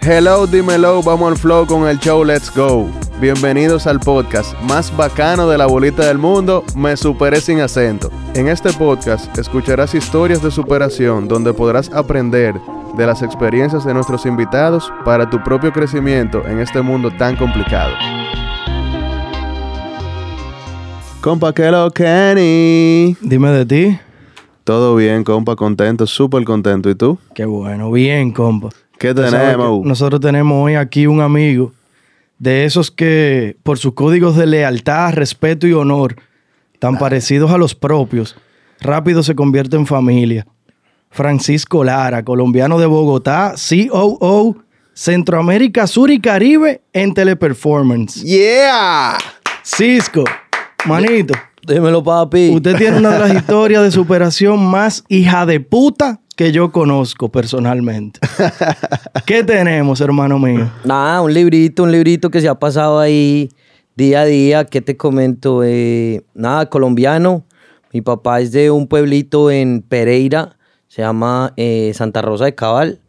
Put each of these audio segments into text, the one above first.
Hello, dímelo, vamos al flow con el show Let's Go. Bienvenidos al podcast más bacano de la bolita del mundo, Me Superé sin acento. En este podcast escucharás historias de superación donde podrás aprender de las experiencias de nuestros invitados para tu propio crecimiento en este mundo tan complicado. Compa, ¿qué lo Kenny? Dime de ti. Todo bien, compa, contento, súper contento. ¿Y tú? Qué bueno, bien, compa. ¿Qué tenemos? Nosotros tenemos hoy aquí un amigo de esos que, por sus códigos de lealtad, respeto y honor, tan parecidos a los propios, rápido se convierte en familia. Francisco Lara, colombiano de Bogotá, COO, Centroamérica Sur y Caribe en Teleperformance. ¡Yeah! Cisco, manito, Dímelo, papi. usted tiene una de las historias de superación más hija de puta que yo conozco personalmente. ¿Qué tenemos, hermano mío? Nada, un librito, un librito que se ha pasado ahí día a día. ¿Qué te comento? Eh, nada, colombiano. Mi papá es de un pueblito en Pereira, se llama eh, Santa Rosa de Cabal.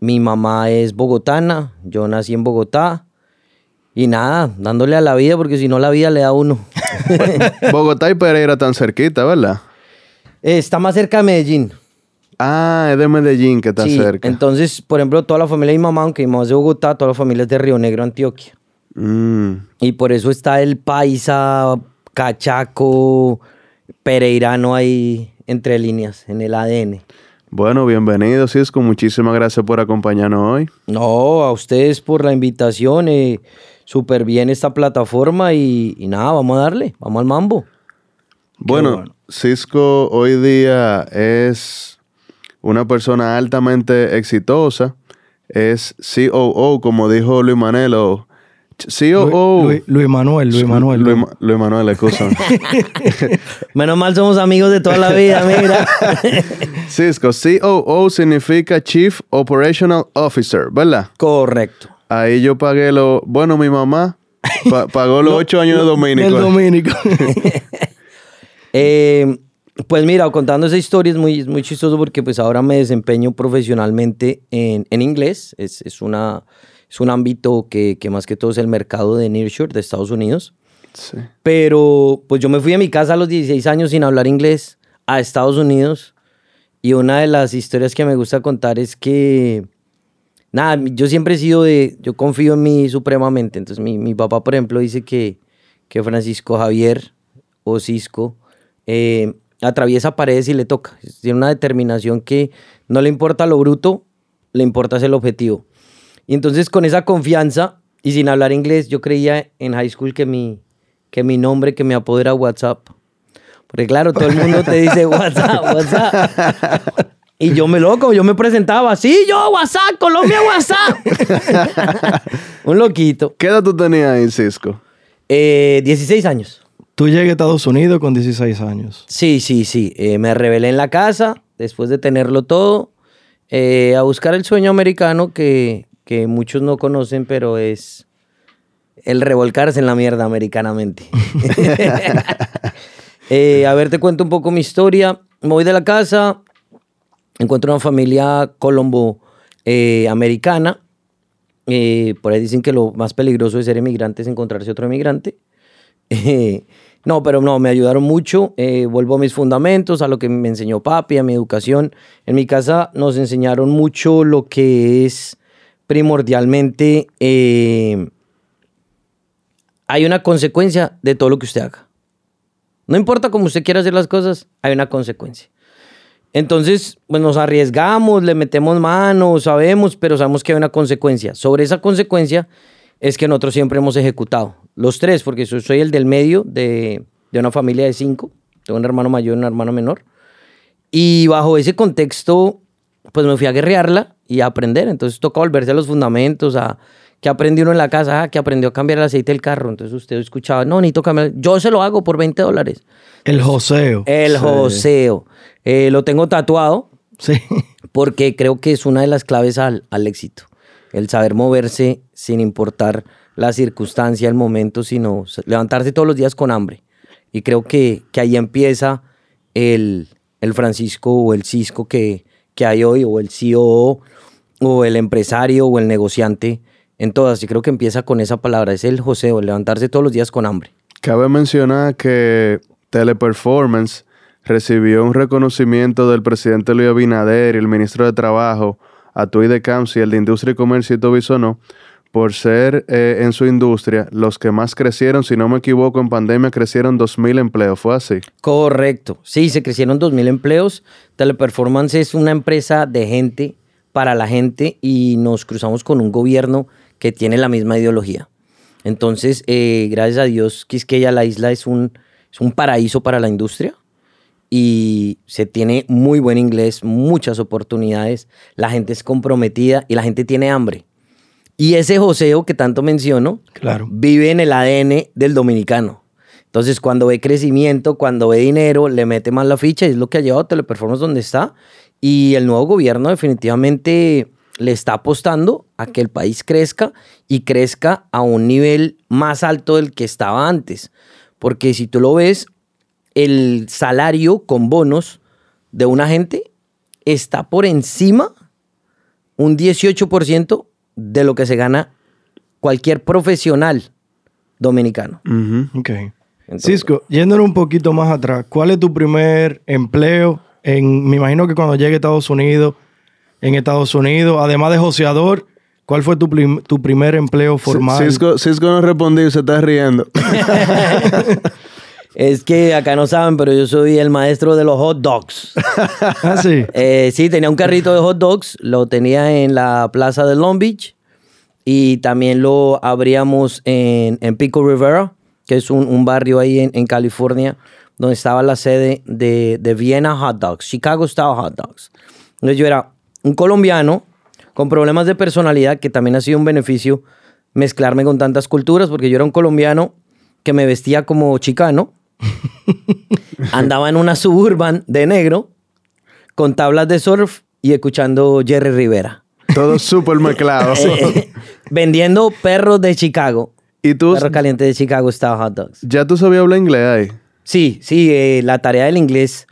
Mi mamá es bogotana, yo nací en Bogotá. Y nada, dándole a la vida, porque si no la vida le da a uno. Bogotá y Pereira tan cerquita, ¿verdad? Eh, está más cerca de Medellín. Ah, es de Medellín que está Sí, cerca. Entonces, por ejemplo, toda la familia de mi mamá, aunque mi mamá es de Bogotá, toda la familia es de Río Negro, Antioquia. Mm. Y por eso está el paisa, cachaco, pereirano ahí entre líneas, en el ADN. Bueno, bienvenido, Cisco. Muchísimas gracias por acompañarnos hoy. No, a ustedes por la invitación. eh, Súper bien esta plataforma y, y nada, vamos a darle, vamos al mambo. Bueno, bueno. Cisco hoy día es una persona altamente exitosa. Es COO, como dijo Luis Manuel. o ch- COO. Luis, Luis Manuel, Luis Manuel. Luis, Luis Manuel, excusa. Menos mal somos amigos de toda la vida, mira. Cisco, COO significa Chief Operational Officer, ¿verdad? Correcto. Ahí yo pagué lo... Bueno, mi mamá pa- pagó los ocho años de dominico. El dominico. Eh, pues mira, contando esa historia es muy, es muy chistoso porque pues ahora me desempeño profesionalmente en, en inglés. Es, es, una, es un ámbito que, que más que todo es el mercado de nearshore de Estados Unidos. Sí. Pero pues yo me fui a mi casa a los 16 años sin hablar inglés a Estados Unidos. Y una de las historias que me gusta contar es que, nada, yo siempre he sido de, yo confío en mí supremamente. Entonces mi, mi papá, por ejemplo, dice que, que Francisco Javier o Cisco eh, atraviesa paredes y le toca. Tiene una determinación que no le importa lo bruto, le importa el objetivo. Y entonces con esa confianza y sin hablar inglés, yo creía en high school que mi, que mi nombre, que mi apodo era WhatsApp. Porque claro, todo el mundo te dice WhatsApp, WhatsApp. Y yo me loco, yo me presentaba, sí, yo WhatsApp, Colombia WhatsApp. Un loquito. ¿Qué edad tú tenías ahí, Cisco? Eh, 16 años. Tú llegas a Estados Unidos con 16 años. Sí, sí, sí. Eh, me rebelé en la casa, después de tenerlo todo, eh, a buscar el sueño americano que, que muchos no conocen, pero es el revolcarse en la mierda americanamente. Eh, a ver, te cuento un poco mi historia. Me voy de la casa, encuentro una familia colombo eh, por ahí dicen que lo más peligroso de ser emigrante es encontrarse otro emigrante. No, pero no, me ayudaron mucho. Eh, vuelvo a mis fundamentos, a lo que me enseñó papi, a mi educación. En mi casa nos enseñaron mucho lo que es primordialmente... eh, hay una consecuencia de todo lo que usted haga. No importa cómo usted quiera hacer las cosas, hay una consecuencia. Entonces, pues nos arriesgamos, le metemos manos, sabemos, pero sabemos que hay una consecuencia. Sobre esa consecuencia es que nosotros siempre hemos ejecutado. Los tres, porque yo soy el del medio de, de una familia de cinco. Tengo un hermano mayor y un hermano menor. Y bajo ese contexto, pues me fui a guerrearla y a aprender. Entonces toca volverse a los fundamentos, a que aprendió uno en la casa, ah, que aprendió a cambiar el aceite del carro. Entonces usted escuchaba, no, necesito cambiar. Yo se lo hago por 20 dólares. El joseo. El joseo. Eh, lo tengo tatuado Sí. porque creo que es una de las claves al, al éxito. El saber moverse sin importar la circunstancia, el momento, sino levantarse todos los días con hambre. Y creo que, que ahí empieza el, el Francisco o el Cisco que, que hay hoy, o el CEO, o el empresario, o el negociante, en todas. Yo creo que empieza con esa palabra, es el joseo, el levantarse todos los días con hambre. Cabe mencionar que Teleperformance recibió un reconocimiento del presidente Luis Abinader y el ministro de Trabajo, Atuy de Camps y el de Industria y Comercio y Bisonó, por ser eh, en su industria los que más crecieron, si no me equivoco, en pandemia crecieron 2.000 empleos, ¿fue así? Correcto, sí, se crecieron 2.000 empleos. Teleperformance es una empresa de gente para la gente y nos cruzamos con un gobierno que tiene la misma ideología. Entonces, eh, gracias a Dios, Quisqueya, la isla es un, es un paraíso para la industria y se tiene muy buen inglés, muchas oportunidades, la gente es comprometida y la gente tiene hambre. Y ese joseo que tanto menciono Claro. vive en el ADN del dominicano. Entonces, cuando ve crecimiento, cuando ve dinero, le mete más la ficha y es lo que ha llevado a Teleperformance donde está. Y el nuevo gobierno definitivamente le está apostando a que el país crezca y crezca a un nivel más alto del que estaba antes. Porque si tú lo ves, el salario con bonos de una gente está por encima un 18% de lo que se gana cualquier profesional dominicano. Ujú. Ok. Cisco, yéndonos un poquito más atrás, ¿cuál es tu primer empleo? En, me imagino que cuando llegue a Estados Unidos, en Estados Unidos, además de joseador, ¿cuál fue tu, prim- tu primer empleo formal? Cisco, Cisco no respondió se está riendo. Es que acá no saben, pero yo soy el maestro de los hot dogs. Ah, sí. Eh, sí, tenía un carrito de hot dogs, lo tenía en la plaza de Long Beach y también lo abríamos en, en Pico Rivera, que es un, un barrio ahí en, en California, donde estaba la sede de, de Vienna Hot Dogs, Chicago Style Hot Dogs. Entonces yo era un colombiano con problemas de personalidad, que también ha sido un beneficio mezclarme con tantas culturas, porque yo era un colombiano que me vestía como chicano, andaba en una suburban de negro, con tablas de surf y escuchando Jerry Rivera. Todo súper mezclado. Eh, vendiendo perros de Chicago. y tú, Perro caliente de Chicago Style Hot Dogs. ya tú sabías hablar inglés ahí. Sí, sí, eh, la tarea del inglés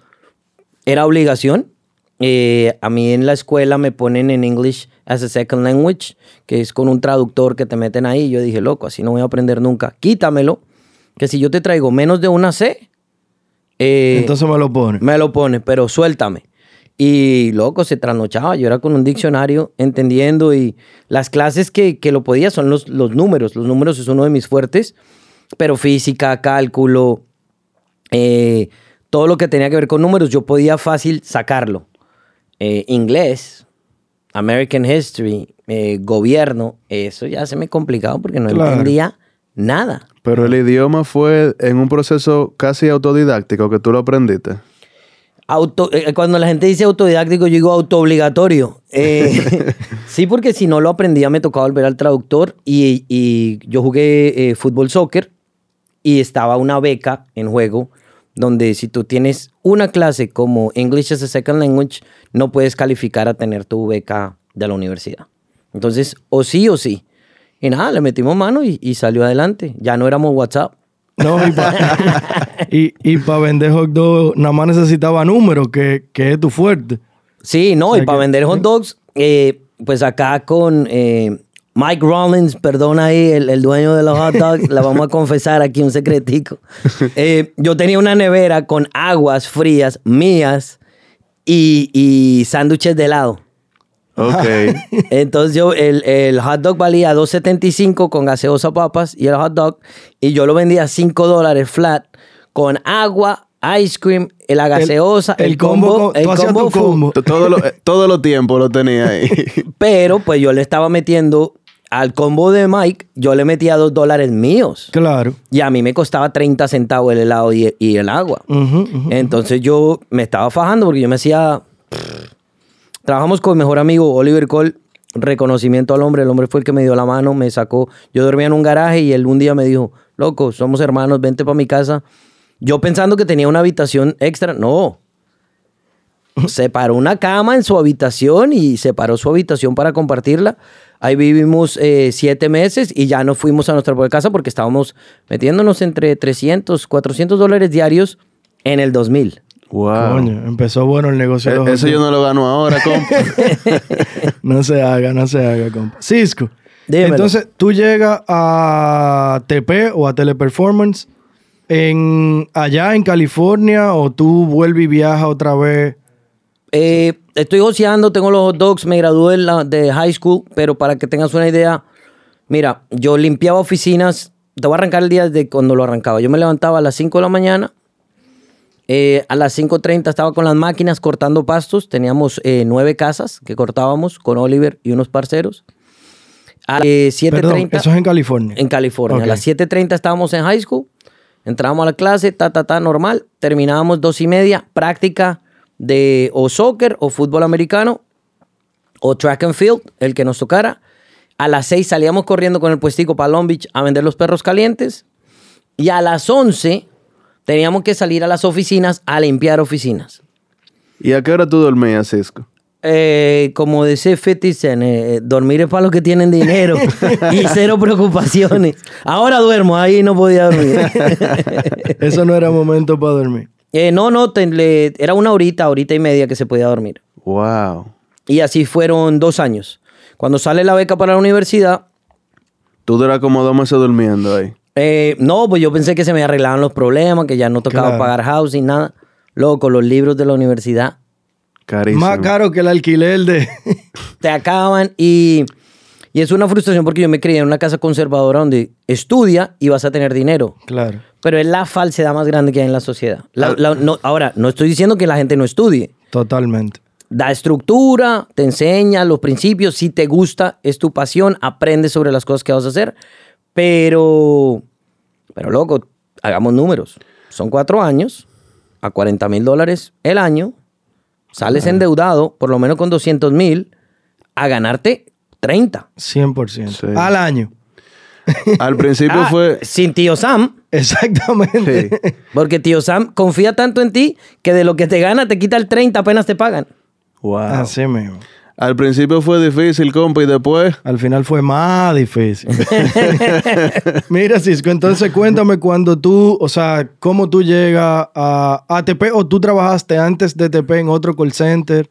era obligación. Eh, a mí en la escuela me ponen en English as a second language, que es con un traductor que te meten ahí. Yo dije, loco, así no voy a aprender nunca. Quítamelo, que si yo te traigo menos de una C, eh, Entonces me lo pone. me lo pone, pero suéltame. Y loco, se trasnochaba. Yo era con un diccionario entendiendo y las clases que, que lo podía son los, los números. Los números es uno de mis fuertes, pero física, cálculo, eh, todo lo que tenía que ver con números, yo podía fácil sacarlo. Eh, inglés, American History, eh, gobierno, eso ya se me complicaba porque no Claro. entendía nada. Pero el idioma fue en un proceso casi autodidáctico que tú lo aprendiste. Auto, eh, cuando la gente dice autodidáctico, yo digo autoobligatorio. Eh, sí, porque si no lo aprendía, me tocaba volver al traductor y, y yo jugué eh, fútbol soccer y estaba una beca en juego donde si tú tienes una clase como English as a Second Language, no puedes calificar a tener tu beca de la universidad. Entonces, o sí o sí. Y nada, le metimos mano y, y salió adelante. Ya no éramos WhatsApp. No, y para y, y pa vender hot dog nada más necesitaba números, que, que es tu fuerte. Sí, no, O sea y para que- vender hot dogs, eh, pues acá con eh, Mike Rollins, perdona ahí, el, el dueño de los hot dogs, la vamos a confesar aquí un secretico. Eh, yo tenía una nevera con aguas frías mías y, y sándwiches de helado. Ok. Entonces yo, el, el hot dog valía 2.75 con gaseosa papas y el hot dog, y yo lo vendía a 5 dólares flat con agua, ice cream, la gaseosa, el, el combo el combo combo. Todo lo, eh, todos los tiempos lo tenía ahí. Pero pues yo le estaba metiendo al combo de Mike, yo le metía 2 dólares míos. Claro. Y a mí me costaba 30 centavos el helado y, y el agua. Entonces yo me estaba fajando porque yo me hacía... Trabajamos con mi mejor amigo Oliver Cole. Reconocimiento al hombre. El hombre fue el que me dio la mano, me sacó. Yo dormía en un garaje y él un día me dijo, loco, somos hermanos, vente para mi casa. Yo pensando que tenía una habitación extra. No. Separó una cama en su habitación y separó su habitación para compartirla. Ahí vivimos eh, siete meses y ya nos fuimos a nuestra propia casa porque estábamos metiéndonos entre 300, 400 dólares diarios en el 2000. Wow. Coño, empezó bueno el negocio. los eso yo no lo gano ahora, compa. No se haga, no se haga, compa. Cisco. Dímelo. Entonces, tú llegas a TP o a Teleperformance en, allá en California o tú vuelves y viajas otra vez. Eh, estoy joseando, tengo los hot dogs, me gradué de, la- de high school, pero para que tengas una idea, mira, yo limpiaba oficinas, te voy a arrancar el día de cuando lo arrancaba. Yo me levantaba a las 5 de la mañana, eh, a las 5.30 estaba con las máquinas cortando pastos, teníamos eh, nueve casas que cortábamos con Oliver y unos parceros. A las eh, 7.30... Perdón, eso es en California. En California. A las 7.30 estábamos en high school. Entrábamos a la clase, ta, ta, ta, normal. Terminábamos dos y media, práctica de o soccer o fútbol americano o track and field, el que nos tocara. A las 6 salíamos corriendo con el puestico para Long Beach a vender los perros calientes. Y a las 11 teníamos que salir a las oficinas a limpiar oficinas. ¿Y a qué hora tú dormías, Cisco? Eh, como dice 50 Cent, eh, dormir es para los que tienen dinero y cero preocupaciones. Ahora duermo, ahí no podía dormir. Eso no era momento para dormir. Eh, no, no, te- le- era una horita, horita y media que se podía dormir. Wow. Y así fueron dos años. Cuando sale la beca para la universidad, Tú duras como dos meses durmiendo ahí. eh, no, pues yo pensé que se me arreglaban los problemas, que ya no tocaba Claro. pagar housing, nada. Loco, los libros de la universidad Carísimo. Más caro que el alquiler de. te acaban y, y es una frustración porque yo me crié en una casa conservadora donde estudia y vas a tener dinero. claro. Pero es la falsedad más grande que hay en la sociedad. La- la- no- ahora, no estoy diciendo que la gente no estudie. Totalmente. Da estructura, te enseña los principios. Si te gusta, es tu pasión, aprendes sobre las cosas que vas a hacer. Pero, pero loco, hagamos números. Son cuatro años, a 40 mil dólares el año. Sales endeudado, por lo menos con 200 mil, a ganarte 30. 100%. Sí. Al año. Al principio Ah, fue... Sin tío Sam. Exactamente. Sí. Porque tío Sam confía tanto en ti que de lo que te gana te quita el 30 apenas te pagan. Wow. Así mismo. Al principio fue difícil, compa, y después... Al final fue más difícil. Mira, Cisco, entonces cuéntame cuando tú, o sea, cómo tú llegas a ATP o tú trabajaste antes de TP en otro call center.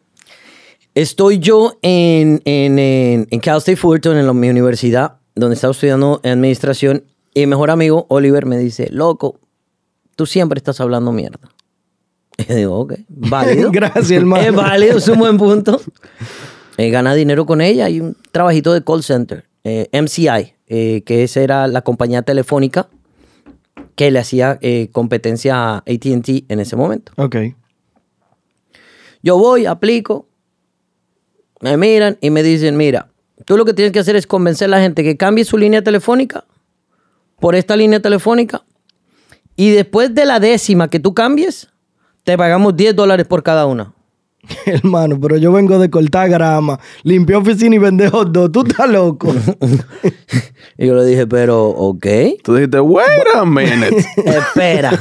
Estoy yo en, en, en, en Cal State Fulton, en la- mi universidad, donde estaba estudiando administración, y mi mejor amigo, Oliver, me dice, loco, tú siempre estás hablando mierda. Y digo, ok, válido. Gracias, hermano. Es válido, es un buen punto. Eh, gana dinero con ella y un trabajito de call center, eh, MCI, eh, que esa era la compañía telefónica que le hacía eh, competencia a ATT en ese momento. Ok. Yo voy, aplico, me miran y me dicen, mira, tú lo que tienes que hacer es convencer a la gente que cambie su línea telefónica por esta línea telefónica y después de la décima que tú cambies, te pagamos 10 dólares por cada una. Hermano, pero yo vengo de cortar grama, limpiar oficina y vender hot dog. Tú estás loco. Y yo le dije, pero, ok, Tú dijiste, wait a minute. espera.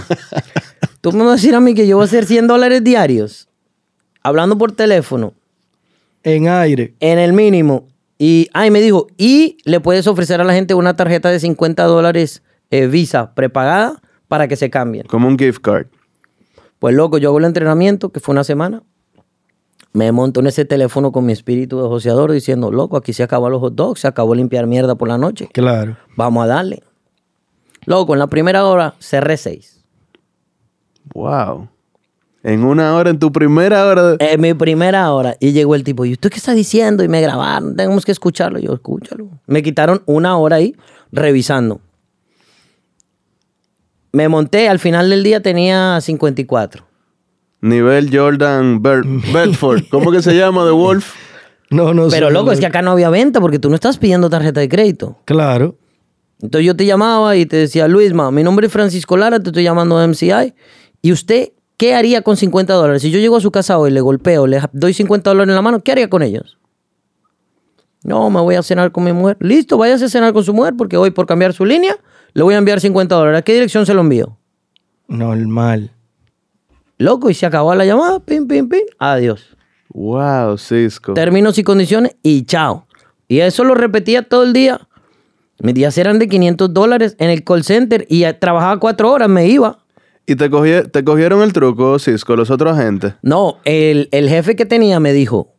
tú me vas a decir a mí que yo voy a hacer 100 dólares diarios hablando por teléfono en aire. en el mínimo. Y, ay, me dijo, y le puedes ofrecer a la gente una tarjeta de 50 dólares eh, Visa prepagada para que se cambien. Como un gift card. Pues loco, yo hago el entrenamiento, que fue una semana. Me monto en ese teléfono con mi espíritu de joseador diciendo, loco, aquí se acabó los hot dogs, se acabó limpiar mierda por la noche. Claro. Vamos a darle. Loco, en la primera hora cerré seis. Wow. En una hora, en tu primera hora de... En mi primera hora. Y llegó el tipo, ¿y usted qué está diciendo? Y me grabaron, tenemos que escucharlo. Yo, escúchalo. Me quitaron una hora ahí revisando. Me monté, al final del día tenía 54. Nivel Jordan Ber- Bedford. ¿Cómo que se llama? The Wolf. No, no Pero loco, es que acá no había venta porque tú no estás pidiendo tarjeta de crédito. Claro. Entonces yo te llamaba y te decía, Luisma, mi nombre es Francisco Lara, te estoy llamando de MCI. ¿Y usted qué haría con 50 dólares? Si yo llego a su casa hoy, le golpeo, le doy 50 dólares en la mano, ¿qué haría con ellos? No, me voy a cenar con mi mujer. Listo, váyase a cenar con su mujer porque hoy por cambiar su línea le voy a enviar 50 dólares. ¿A qué dirección se lo envío? Normal. Loco, y se acabó la llamada, pim, pim, pim, adiós. Wow, Cisco. Términos y condiciones y chao. Y eso lo repetía todo el día. Mis días eran de 500 dólares en el call center y trabajaba cuatro horas, me iba. ¿Y te, te cogieron el truco, Cis, con los otros agentes? No, el, el jefe que tenía me dijo,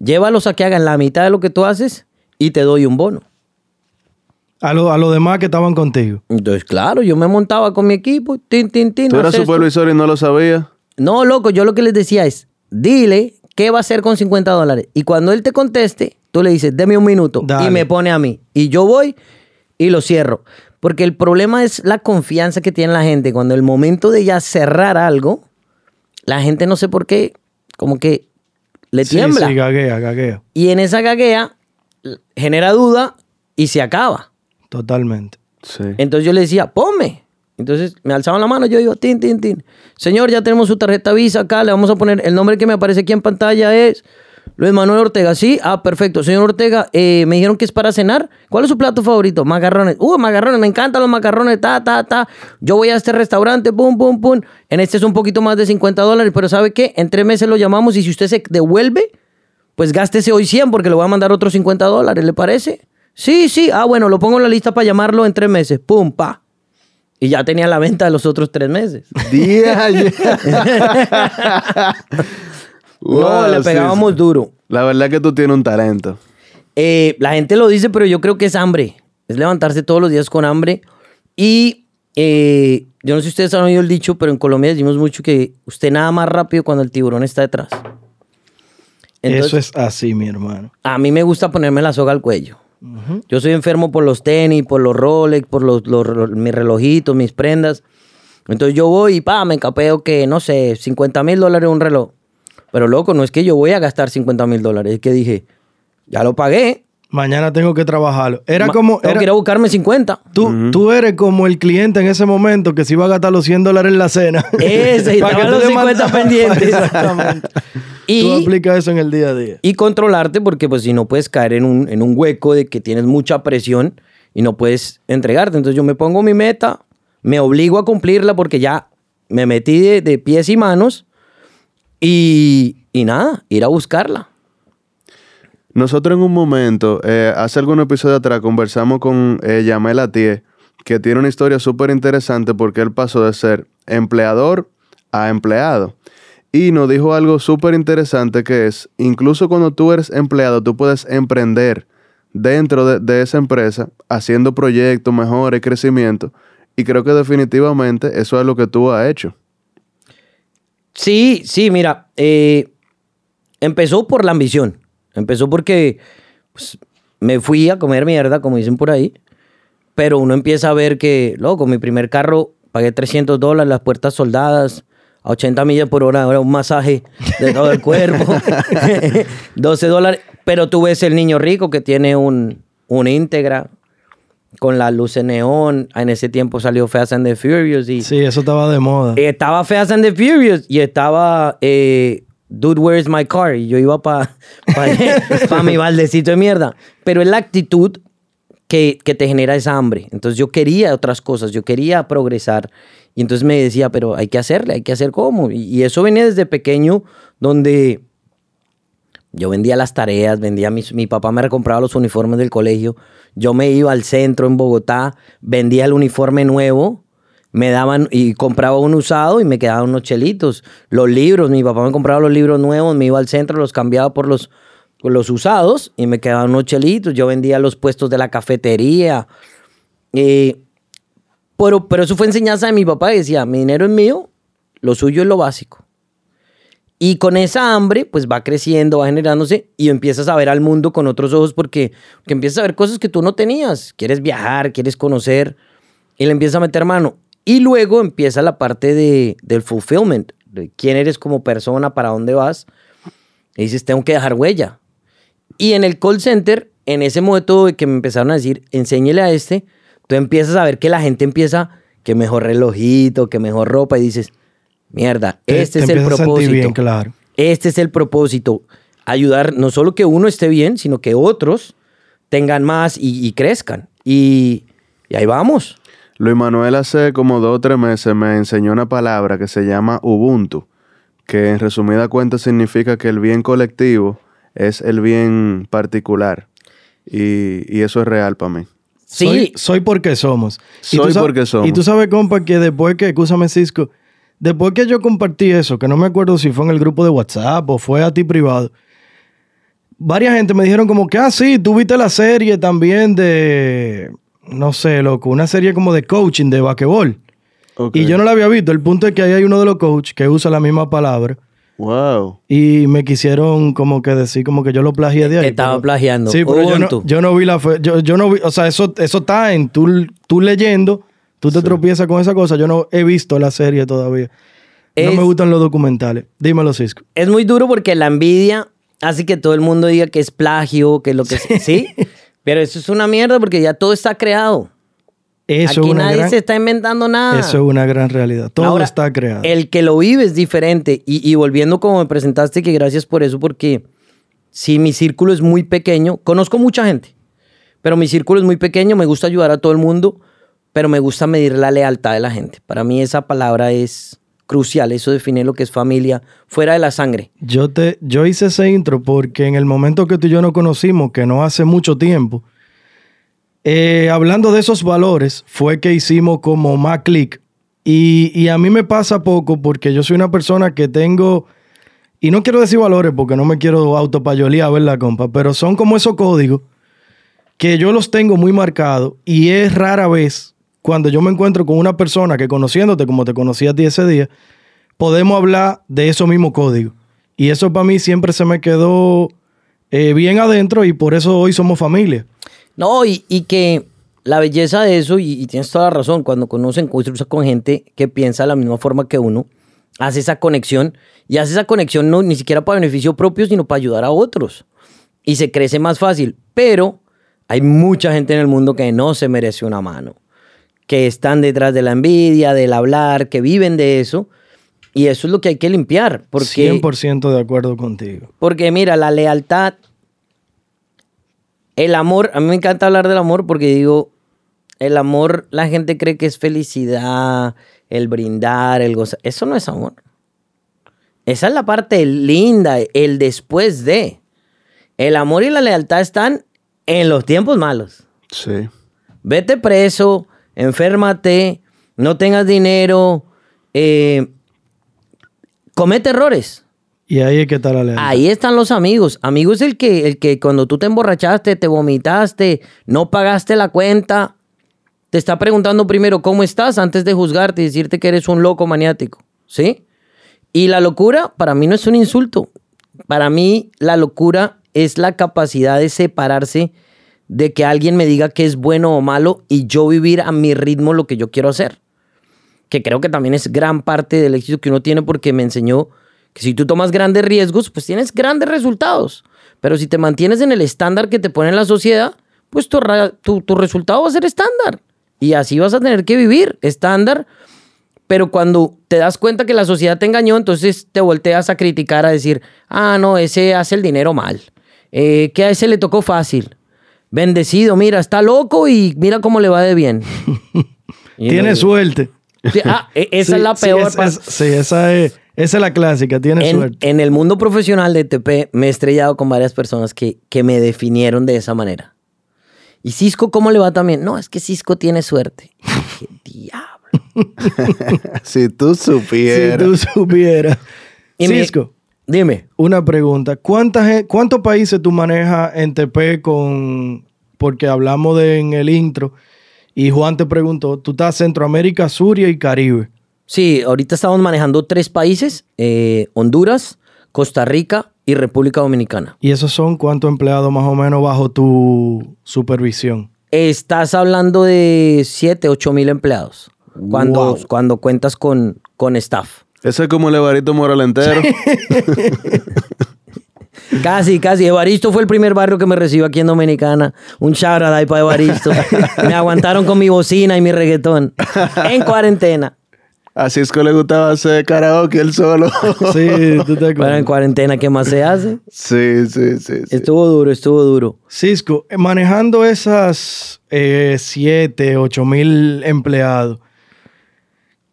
llévalos a que hagan la mitad de lo que tú haces y te doy un bono. A los a los demás que estaban contigo. Entonces, claro, yo me montaba con mi equipo, tin, tin, tin. ¿Tú eras supervisor y no lo sabías? No, loco, yo lo que les decía es, dile qué va a hacer con 50 dólares. Y cuando él te conteste, tú le dices, deme un minuto. Dale. Y me pone a mí. Y yo voy y lo cierro. Porque el problema es la confianza que tiene la gente. Cuando el momento de ya cerrar algo, la gente no sé por qué, como que le Sí, tiembla. Sí, gaguea, gaguea. Y en esa gaguea genera duda y se acaba. Totalmente. Sí. Entonces yo le decía, ponme. Entonces me alzaban la mano, yo digo, tin, tin, tin. Señor, ya tenemos su tarjeta Visa acá, le vamos a poner el nombre que me aparece aquí en pantalla es Luis Manuel Ortega. Sí, ah, perfecto. Señor Ortega, eh, me dijeron que es para cenar. ¿Cuál es su plato favorito? Macarrones. Uh, macarrones, me encantan los macarrones, ta, ta, ta. Yo voy a este restaurante, pum, pum, pum. En este es un poquito más de 50 dólares, pero ¿sabe qué? En tres meses lo llamamos y si usted se devuelve, pues gástese hoy 100 porque le voy a mandar otros 50 dólares, ¿le parece? Sí, sí. Ah, bueno, lo pongo en la lista para llamarlo en tres meses. Pum, pa. Y ya tenía la venta de los otros tres meses. Día no, le pegábamos duro. La verdad que tú tienes un talento. Eh, la gente lo dice, pero yo creo que es hambre. Es levantarse todos los días con hambre. Y eh, yo no sé si ustedes han oído el dicho, pero en Colombia decimos mucho que usted nada más rápido cuando el tiburón está detrás. Entonces, Eso es así, mi hermano. a mí me gusta ponerme la soga al cuello. Yo soy enfermo por los tenis, por los Rolex, por los, los- los- mis relojitos, mis prendas. Entonces yo voy y pa, me encapeo que, no sé, 50 mil dólares un reloj. Pero loco, no es que yo voy a gastar 50 mil dólares, es que dije, ya lo pagué. Mañana tengo que trabajarlo. Era Ma- como. Tengo era- que ir a buscarme 50. tú, tú eres como el cliente en ese momento que se iba a gastar los 100 dólares en la cena. Ese, y estaban los le 50 mandas- pendientes. Exactamente. Tú aplicas eso en el día a día. y controlarte porque pues si no puedes caer en un, en un hueco de que tienes mucha presión y no puedes entregarte. Entonces yo me pongo mi meta, me obligo a cumplirla porque ya me metí de, de pies y manos y, y nada, ir a buscarla. Nosotros en un momento, eh, hace algún episodio atrás, conversamos con eh, Yamel Atié, que tiene una historia súper interesante porque él pasó de ser empleador a empleado. Y nos dijo algo súper interesante que es, incluso cuando tú eres empleado, tú puedes emprender dentro de, de esa empresa, haciendo proyectos, mejores, crecimiento. Y creo que definitivamente eso es lo que tú has hecho. Sí, sí, mira, eh, empezó por la ambición. Empezó porque pues, me fui a comer mierda, como dicen por ahí. Pero uno empieza a ver que, loco, mi primer carro pagué 300 dólares, las puertas soldadas, a 80 millas por hora, ahora un masaje de todo el cuerpo, 12 dólares. Pero tú ves el niño rico que tiene un, un íntegra con la luz en neón. En ese tiempo salió Fast and the Furious y Sí, eso estaba de moda. estaba Fast and the Furious y estaba eh, Dude, Where's My Car? Y yo iba para pa, mi baldecito de mierda. Pero es la actitud que, que te genera esa hambre. Entonces yo quería otras cosas, yo quería progresar. Y entonces me decía, pero hay que hacerle, hay que hacer cómo. Y, y eso venía desde pequeño, donde yo vendía las tareas, vendía mis, mi papá me recompraba los uniformes del colegio. Yo me iba al centro en Bogotá, vendía el uniforme nuevo, me daban y compraba un usado y me quedaban unos chelitos. Los libros, mi papá me compraba los libros nuevos, me iba al centro, los cambiaba por los, por los usados y me quedaban unos chelitos. Yo vendía los puestos de la cafetería. Eh, pero, pero eso fue enseñanza de mi papá, que decía, mi dinero es mío, lo suyo es lo básico. Y con esa hambre, pues va creciendo, va generándose y empiezas a ver al mundo con otros ojos porque, porque empiezas a ver cosas que tú no tenías. Quieres viajar, quieres conocer y le empiezas a meter mano. Y luego empieza la parte de, del fulfillment, de quién eres como persona, para dónde vas. Y dices, tengo que dejar huella. Y en el call center, en ese momento de que me empezaron a decir, enséñele a este, tú empiezas a ver que la gente empieza, que mejor relojito, que mejor ropa, y dices, mierda, Te- este te es el empiezas a sentir propósito. bien, claro. Este es el propósito. Ayudar no solo que uno esté bien, sino que otros tengan más y, y crezcan. Y, y ahí vamos. Luis Manuel hace como dos o tres meses me enseñó una palabra que se llama Ubuntu, que en resumida cuenta significa que el bien colectivo es el bien particular. Y, y eso es real para mí. Sí. Soy, soy porque somos. Soy porque somos. Y tú sabes, compa, que después que, escúchame, Cisco, después que yo compartí eso, que no me acuerdo si fue en el grupo de WhatsApp o fue a ti privado, varias gente me dijeron como que, ah, sí, tú viste la serie también de, no sé, loco, una serie como de coaching de basquetbol. Y yo no la había visto. El punto es que ahí hay uno de los coaches que usa la misma palabra. Wow. Y me quisieron como que decir como que yo lo plagié de ahí. Que estaba pero- plagiando. Sí, pero yo no, yo no vi la fe- yo, yo no vi, o sea, eso, eso está en tú, tú leyendo, tú te tropiezas con esa cosa. Yo no he visto la serie todavía. No me gustan los documentales. Dímelo, Cisco. Es muy duro porque la envidia hace que todo el mundo diga que es plagio, que lo que sí. Pero eso es una mierda porque ya todo está creado. Eso Aquí nadie gran, se está inventando nada. eso es una gran realidad. Todo Ahora, está creado. El que lo vive es diferente. Y, y volviendo como me presentaste, que gracias por eso, porque si mi círculo es muy pequeño, conozco mucha gente, pero mi círculo es muy pequeño, me gusta ayudar a todo el mundo, pero me gusta medir la lealtad de la gente. Para mí esa palabra es crucial, eso define lo que es familia fuera de la sangre. Yo, te, yo hice ese intro porque en el momento que tú y yo nos conocimos, que no hace mucho tiempo, eh, hablando de esos valores, fue que hicimos como más clic. Y, y a mí me pasa poco porque yo soy una persona que tengo, y no quiero decir valores porque no me quiero autopayolear, ¿verdad, compa? Pero son como esos códigos que yo los tengo muy marcados y es rara vez cuando yo me encuentro con una persona que conociéndote como te conocí a ti ese día, podemos hablar de esos mismos códigos. Y eso para mí siempre se me quedó eh, bien adentro y por eso hoy somos familia. No, y, que la belleza de eso, y, y tienes toda la razón, cuando conocen, cruzas con gente que piensa de la misma forma que uno, hace esa conexión, y hace esa conexión no ni siquiera para beneficio propio, sino para ayudar a otros. Y se crece más fácil. Pero hay mucha gente en el mundo que no se merece una mano, que están detrás de la envidia, del hablar, que viven de eso. Y eso es lo que hay que limpiar, porque 100% de acuerdo contigo. porque mira, la lealtad, el amor, a mí me encanta hablar del amor porque digo, el amor, la gente cree que es felicidad, el brindar, el gozar. Eso no es amor. Esa es la parte linda, el después de. El amor y la lealtad están en los tiempos malos. Sí. Vete preso, enférmate, no tengas dinero, eh, comete errores. Y ahí es que está la. Ahí están los amigos. Amigo es el que, el que cuando tú te emborrachaste, te vomitaste, no pagaste la cuenta, te está preguntando primero cómo estás antes de juzgarte y decirte que eres un loco maniático. ¿Sí? Y la locura para mí no es un insulto. Para mí la locura es la capacidad de separarse de que alguien me diga que es bueno o malo y yo vivir a mi ritmo lo que yo quiero hacer. Que creo que también es gran parte del éxito que uno tiene porque me enseñó que si tú tomas grandes riesgos, pues tienes grandes resultados. Pero si te mantienes en el estándar que te pone la sociedad, pues tu, tu, tu resultado va a ser estándar. Y así vas a tener que vivir estándar. Pero cuando te das cuenta que la sociedad te engañó, entonces te volteas a criticar, a decir, ah, no, ese hace el dinero mal. Eh, que a ese le tocó fácil. Bendecido, mira, está loco y mira cómo le va de bien. Y Tiene no- suerte. Sí, ah, e- esa Sí, es la peor. sí, esa es, esa es la clásica. Tiene en, suerte. en el mundo profesional de TP me he estrellado con varias personas que, que me definieron de esa manera. ¿Y Cisco cómo le va también? No, es que Cisco tiene suerte. ¡Qué diablo! Si tú si supieras. tú supieras. Y Cisco, Dime. una pregunta. ¿Cuánta gen- ¿Cuántos países tú manejas en TP con... Porque hablamos de, en el intro y Juan te preguntó, tú estás Centroamérica, Suria y Caribe. Sí, ahorita estamos manejando tres países, eh, Honduras, Costa Rica y República Dominicana. ¿Y esos son cuántos empleados más o menos bajo tu supervisión? Estás hablando de 7, 8 mil empleados cuando, Wow. cuando cuentas con, con staff. Ese es como el Evarito Moral entero. Casi, casi. Evaristo fue el primer barrio que me recibió aquí en Dominicana. Un shout out ahí para Evaristo. me aguantaron con mi bocina y mi reggaetón. En cuarentena. A Cisco le gustaba hacer karaoke él solo. Sí, tú te Bueno, en acuerdas. cuarentena, ¿qué más se hace? sí, sí, sí. sí. Estuvo duro, estuvo duro. Cisco, eh, manejando esas 7, 8 mil empleados,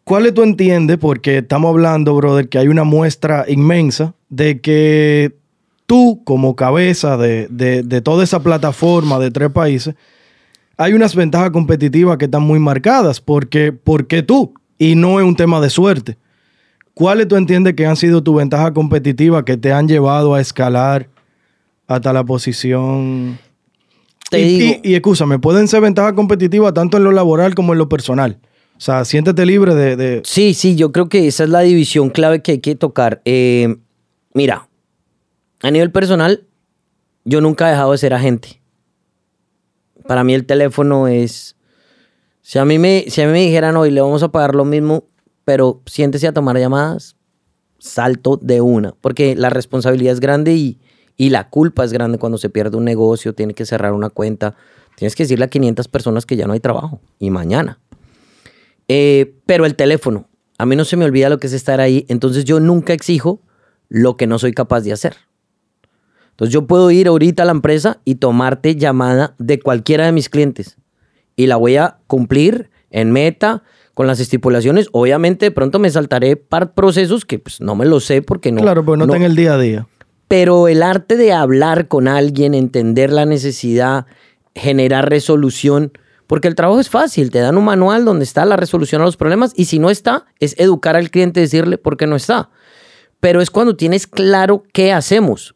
¿cuáles tú entiendes? Porque estamos hablando, brother, que hay una muestra inmensa de que tú, como cabeza de, de- de toda esa plataforma de tres países, hay unas ventajas competitivas que están muy marcadas, porque ¿por qué tú? Y no es un tema de suerte. ¿Cuáles tú entiendes que han sido tus ventajas competitivas que te han llevado a escalar hasta la posición? Te y, digo- y, y escúchame, pueden ser ventajas competitivas tanto en lo laboral como en lo personal. O sea, siéntete libre de... de- Sí, sí, yo creo que esa es la división clave que hay que tocar. Eh, mira, a nivel personal, yo nunca he dejado de ser agente. Para mí el teléfono es... Si a mí me, si a mí me dijeran hoy le vamos a pagar lo mismo, pero siéntese a tomar llamadas, salto de una. Porque la responsabilidad es grande y, y la culpa es grande cuando se pierde un negocio, tiene que cerrar una cuenta. Tienes que decirle a 500 personas que ya no hay trabajo. Y mañana. Eh, pero el teléfono, a mí no se me olvida lo que es estar ahí, entonces yo nunca exijo lo que no soy capaz de hacer. Entonces yo puedo ir ahorita a la empresa y tomarte llamada de cualquiera de mis clientes y la voy a cumplir en meta con las estipulaciones. Obviamente de pronto me saltaré par procesos que pues, no me lo sé porque no. claro, pues no, está en el día a día. Pero el arte de hablar con alguien, entender la necesidad, generar resolución, porque el trabajo es fácil, te dan un manual donde está la resolución a los problemas y si no está, es educar al cliente, decirle por qué no está. Pero es cuando tienes claro qué hacemos.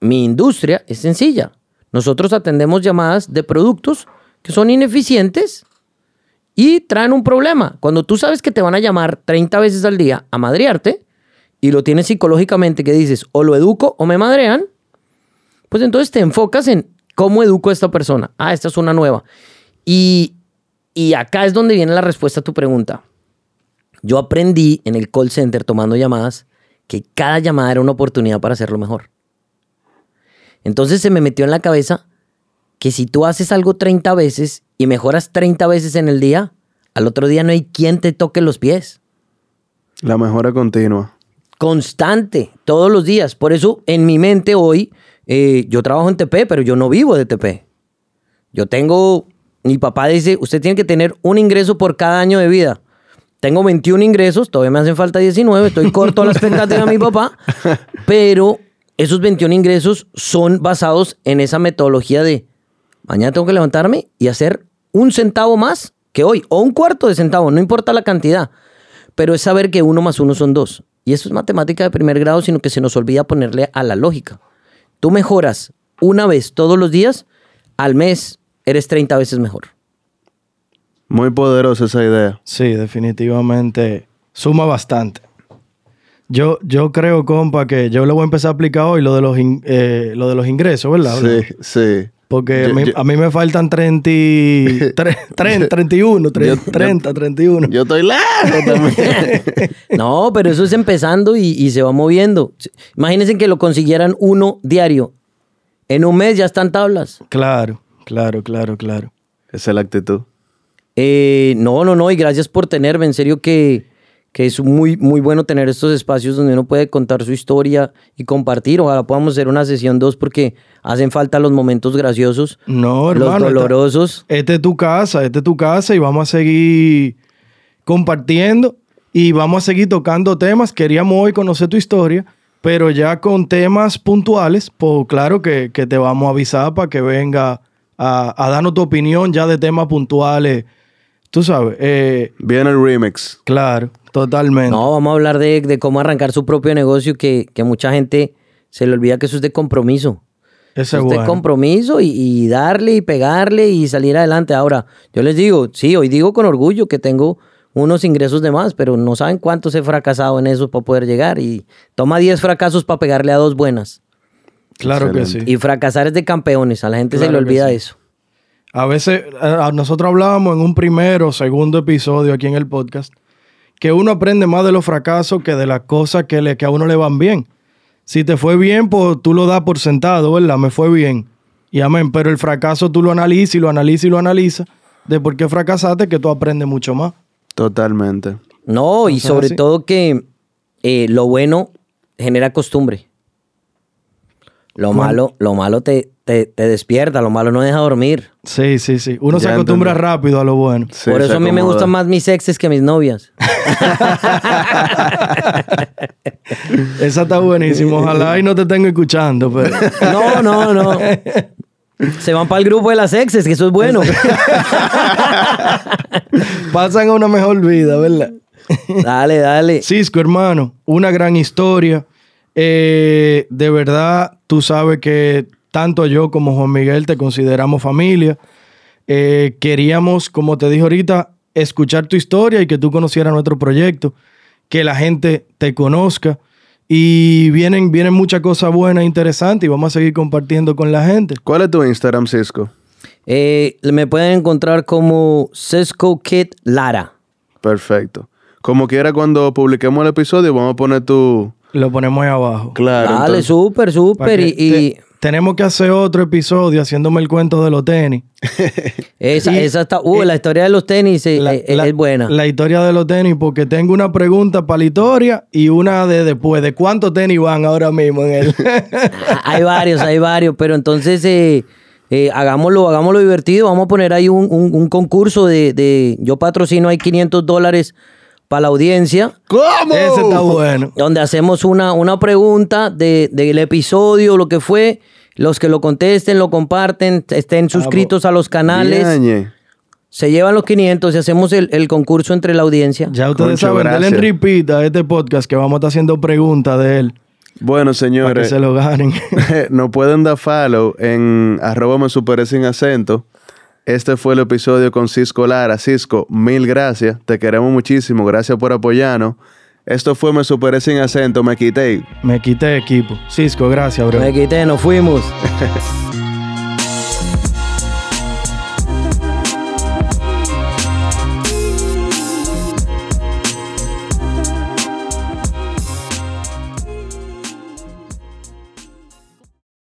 Mi industria es sencilla. Nosotros atendemos llamadas de productos que son ineficientes y traen un problema. Cuando tú sabes que te van a llamar 30 veces al día a madrearte y lo tienes psicológicamente que dices o lo educo o me madrean, pues entonces te enfocas en cómo educo a esta persona. Ah, esta es una nueva. Y, y acá es donde viene la respuesta a tu pregunta. Yo aprendí en el call center tomando llamadas que cada llamada era una oportunidad para hacerlo mejor. Entonces se me metió en la cabeza que si tú haces algo 30 veces y mejoras 30 veces en el día, al otro día no hay quien te toque los pies. La mejora continua. Constante, todos los días. Por eso en mi mente hoy, eh, yo trabajo en TP, pero yo no vivo de TP. Yo tengo, mi papá dice, usted tiene que tener un ingreso por cada año de vida. Tengo 21 ingresos, todavía me hacen falta 19, estoy corto a la expectativa de mi papá, pero esos 21 ingresos son basados en esa metodología de mañana tengo que levantarme y hacer un centavo más que hoy, o un cuarto de centavo, no importa la cantidad, pero es saber que uno más uno son dos. Y eso es matemática de primer grado, sino que se nos olvida ponerle a la lógica. Tú mejoras una vez todos los días, al mes eres 30 veces mejor. Muy poderosa esa idea. Sí, definitivamente suma bastante. Yo, yo creo, compa, que yo le voy a empezar a aplicar hoy lo de los, in- eh, lo de los ingresos, ¿verdad? Sí, sí. Porque Yo- a, mí, yo- a mí me faltan 30, y- tre- 30 31, tre- Yo- 30, 31. Yo estoy lejos también. No, pero eso es empezando y, y se va moviendo. Imagínense que lo consiguieran uno diario. En un mes ya están tablas. Claro, claro, claro, claro. Esa es la actitud. Eh, no, no, no, y gracias por tenerme. En serio que, que es muy, muy bueno tener estos espacios donde uno puede contar su historia y compartir. Ojalá podamos hacer una sesión dos porque hacen falta los momentos graciosos, No, los hermano. esta- dolorosos. Esta es tu casa, esta es tu casa y vamos a seguir compartiendo y vamos a seguir tocando temas. Queríamos hoy conocer tu historia, pero ya con temas puntuales, pues claro que, que te vamos a avisar para que venga a, a darnos tu opinión ya de temas puntuales. Tú sabes, eh, Viene el remix. claro, totalmente. No, vamos a hablar de, de cómo arrancar su propio negocio, que, que mucha gente se le olvida que eso es de compromiso. Ese Eso es es de bueno. compromiso y, y darle y pegarle y salir adelante. Ahora, yo les digo, sí, hoy digo con orgullo que tengo unos ingresos de más, pero no saben cuántos he fracasado en eso para poder llegar. Y toma 10 fracasos para pegarle a dos buenas. Claro que sí. Y fracasar es de campeones, a la gente se le olvida sí. eso. A veces, a- nosotros hablábamos en un primero o segundo episodio aquí en el podcast, que uno aprende más de los fracasos que de las cosas que, le, que a uno le van bien. Si te fue bien, pues tú lo das por sentado, ¿verdad? Me fue bien. Y amén. Pero el fracaso tú lo analizas y lo analizas y lo analizas de por qué fracasaste, que tú aprendes mucho más. Totalmente. No, y sea, sobre todo que eh, lo bueno genera costumbre. Lo ¿Cómo? malo, lo malo te, te, te despierta, lo malo no deja dormir. Sí, sí, sí. Uno se acostumbra entendí. rápido a lo bueno. Sí, Por eso a mí me gustan más mis exes que mis novias. Esa está buenísima. Ojalá y no te tengo escuchando, pero... No, no, no. Se van para el grupo de las exes, que eso es bueno. Pasan a una mejor vida, ¿verdad? dale, dale. Cisco, hermano, una gran historia. Eh, de verdad, tú sabes que tanto yo como Juan Miguel te consideramos familia. Eh, queríamos, como te dije ahorita, escuchar tu historia y que tú conocieras nuestro proyecto, que la gente te conozca. Y vienen, vienen muchas cosas buenas e interesantes y vamos a seguir compartiendo con la gente. ¿Cuál es tu Instagram, Cisco? Eh, me pueden encontrar como Cisco Kid Lara. Perfecto. Como quiera, cuando publiquemos el episodio, vamos a poner tu. Lo ponemos ahí abajo. Claro. Dale, súper, súper. Y, y te- tenemos que hacer otro episodio haciéndome el cuento de los tenis. esa, y- esa está. Uh, eh, la historia de los tenis eh, La- eh, la- es buena. La historia de los tenis, porque tengo una pregunta para la historia y una de después. ¿De cuántos tenis van ahora mismo en él? hay varios, hay varios, pero entonces eh, eh, hagámoslo, hagámoslo divertido. Vamos a poner ahí un, un- un concurso de, de- Yo patrocino ahí 500 dólares para la audiencia. ¿Cómo? Ese está bueno. donde hacemos una, una pregunta de- del episodio, lo que fue. Los que lo contesten, lo comparten, estén suscritos a los canales, Ñañe. se llevan los 500 y hacemos el, el concurso entre la audiencia. Ya ustedes Concho, saben, denle gracias. repeat a este podcast que vamos a estar haciendo preguntas de él Bueno, para que señores. se lo ganen. Nos pueden dar follow en arroba me superé sin acento. Este fue el episodio con Cisco Lara. Cisco, mil gracias. Te queremos muchísimo. Gracias por apoyarnos. Esto fue Me superé sin acento. Me quité. Me quité equipo. Cisco, gracias, bro. Me quité, nos fuimos.